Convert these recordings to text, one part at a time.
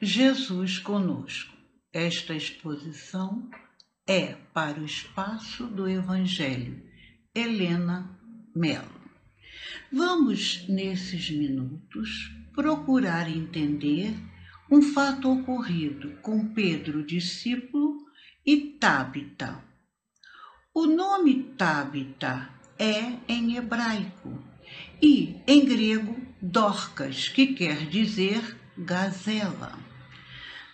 Jesus conosco. Esta exposição é para o espaço do Evangelho. Helena Mello. Vamos, nesses minutos, procurar entender um fato ocorrido com Pedro, discípulo, e Tabita. O nome Tabita é em hebraico e em grego Dorcas, que quer dizer gazela.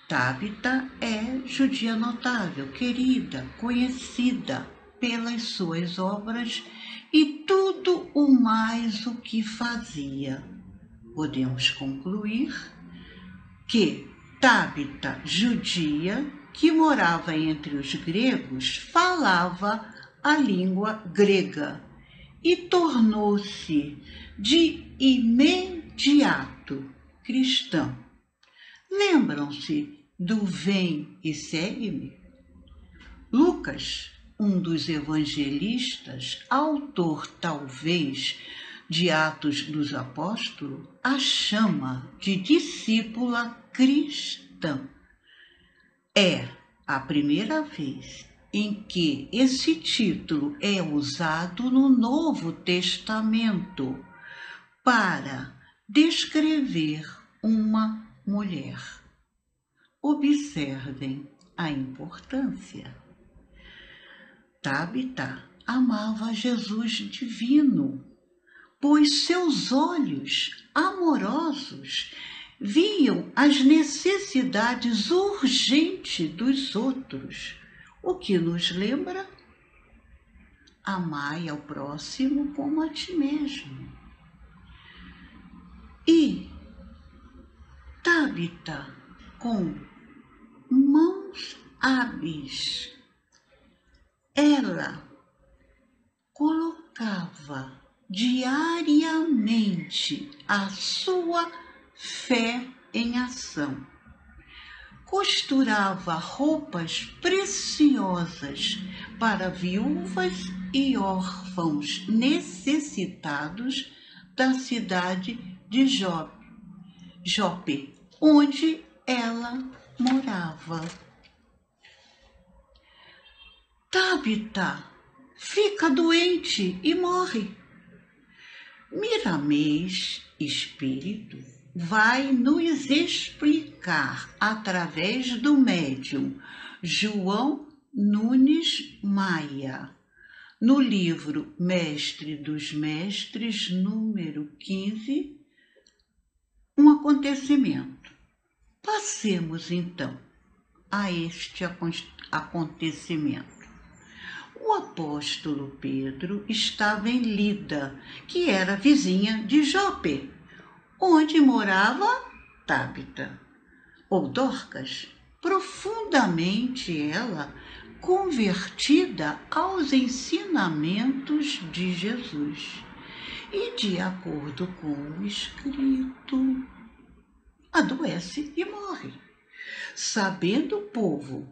Tabita é judia notável, querida, conhecida pelas suas obras e tudo o mais o que fazia. Podemos concluir que Tabita, judia, que morava entre os gregos, falava a língua grega e tornou-se de imediato cristã. Lembram-se do Vem e Segue-me? Lucas, um dos evangelistas, autor talvez de Atos dos Apóstolos, a chama de discípula cristã. É a primeira vez em que esse título é usado no Novo Testamento para descrever uma mulher. Observem a importância. Tabita amava Jesus divino, pois seus olhos amorosos viam as necessidades urgentes dos outros, o que nos lembra amai ao próximo como a ti mesmo. E Tabita, com mãos hábeis, ela colocava diariamente a sua fé em ação. Costurava roupas preciosas para viúvas e órfãos necessitados da cidade de Jope, Jope onde ela morava. Tabita fica doente e morre. Miramês, espírito, vai nos explicar através do médium João Nunes Maia, no livro Mestre dos Mestres, número 15, um acontecimento. Passemos então a este acontecimento. O apóstolo Pedro estava em Lida, que era vizinha de Jope onde morava Tabita, ou Dorcas, profundamente ela convertida aos ensinamentos de Jesus. E de acordo com o escrito, adoece e morre. Sabendo o povo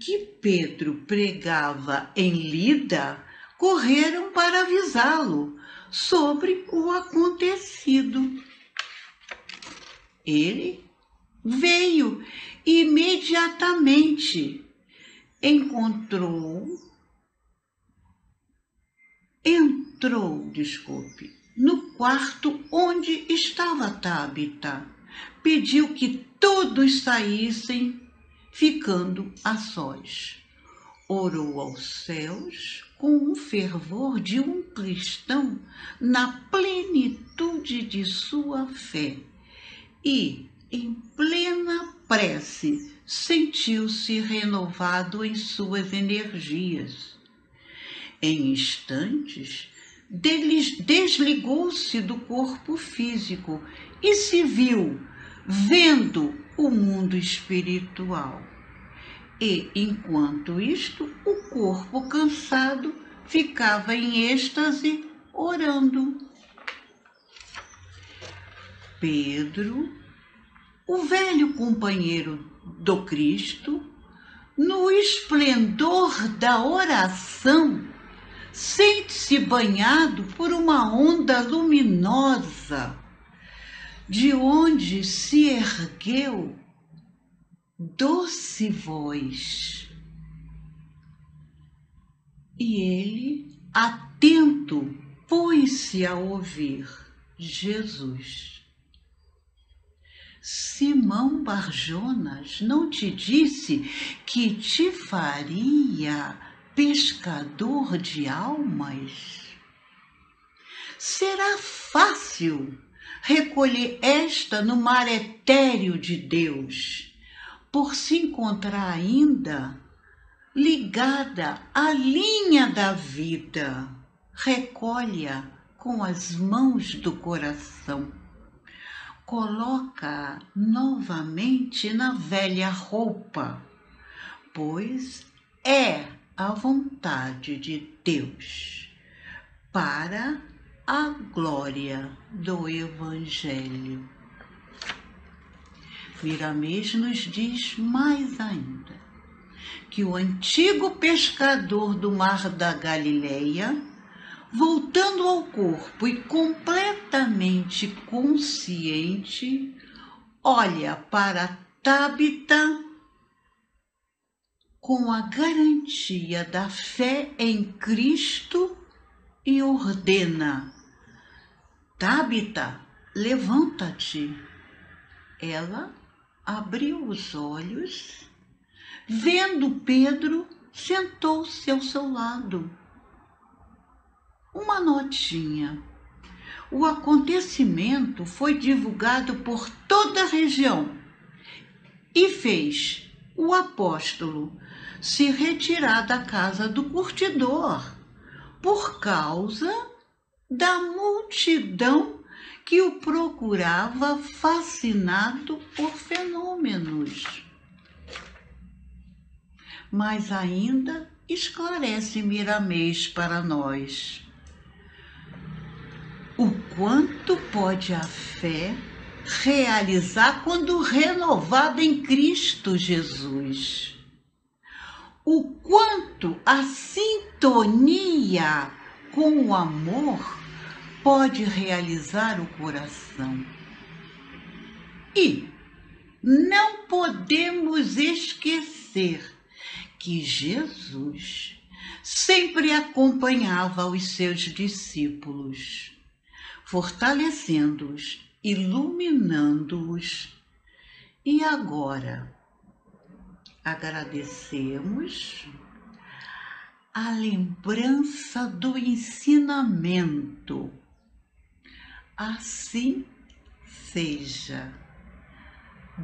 que Pedro pregava em Lida, correram para avisá-lo sobre o acontecido ele veio imediatamente, encontrou, entrou, desculpe, no quarto onde estava Tabita. Pediu que todos saíssem, ficando a sós. Orou aos céus com o fervor de um cristão na plenitude de sua fé e, em plena prece, sentiu-se renovado em suas energias. Em instantes, desligou-se do corpo físico e se viu vendo o mundo espiritual. E, enquanto isto, o corpo cansado ficava em êxtase orando. Pedro, o velho companheiro do Cristo, no esplendor da oração, sente-se banhado por uma onda luminosa, de onde se ergueu doce voz. E ele, atento, pôs-se a ouvir Jesus. Simão Barjonas não te disse que te faria pescador de almas? Será fácil recolher esta no mar etéreo de Deus, por se encontrar ainda ligada à linha da vida. Recolha com as mãos do coração. Coloca novamente na velha roupa, pois é a vontade de Deus para a glória do Evangelho. Miramês nos diz mais ainda que o antigo pescador do mar da Galileia, voltando ao corpo e completamente consciente, olha para Tabita com a garantia da fé em Cristo e ordena: Tabita, levanta-te. Ela abriu os olhos, vendo Pedro, sentou-se ao seu lado. Uma notinha. O acontecimento foi divulgado por toda a região e fez o apóstolo se retirar da casa do curtidor por causa da multidão que o procurava fascinado por fenômenos. Mas ainda esclarece Miramês para nós quanto pode a fé realizar quando renovada em Cristo Jesus o quanto a sintonia com o amor pode realizar o coração. E não podemos esquecer que Jesus sempre acompanhava os seus discípulos, fortalecendo-os, iluminando-os. E agora, agradecemos a lembrança do ensinamento. Assim seja.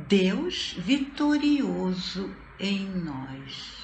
Deus vitorioso em nós.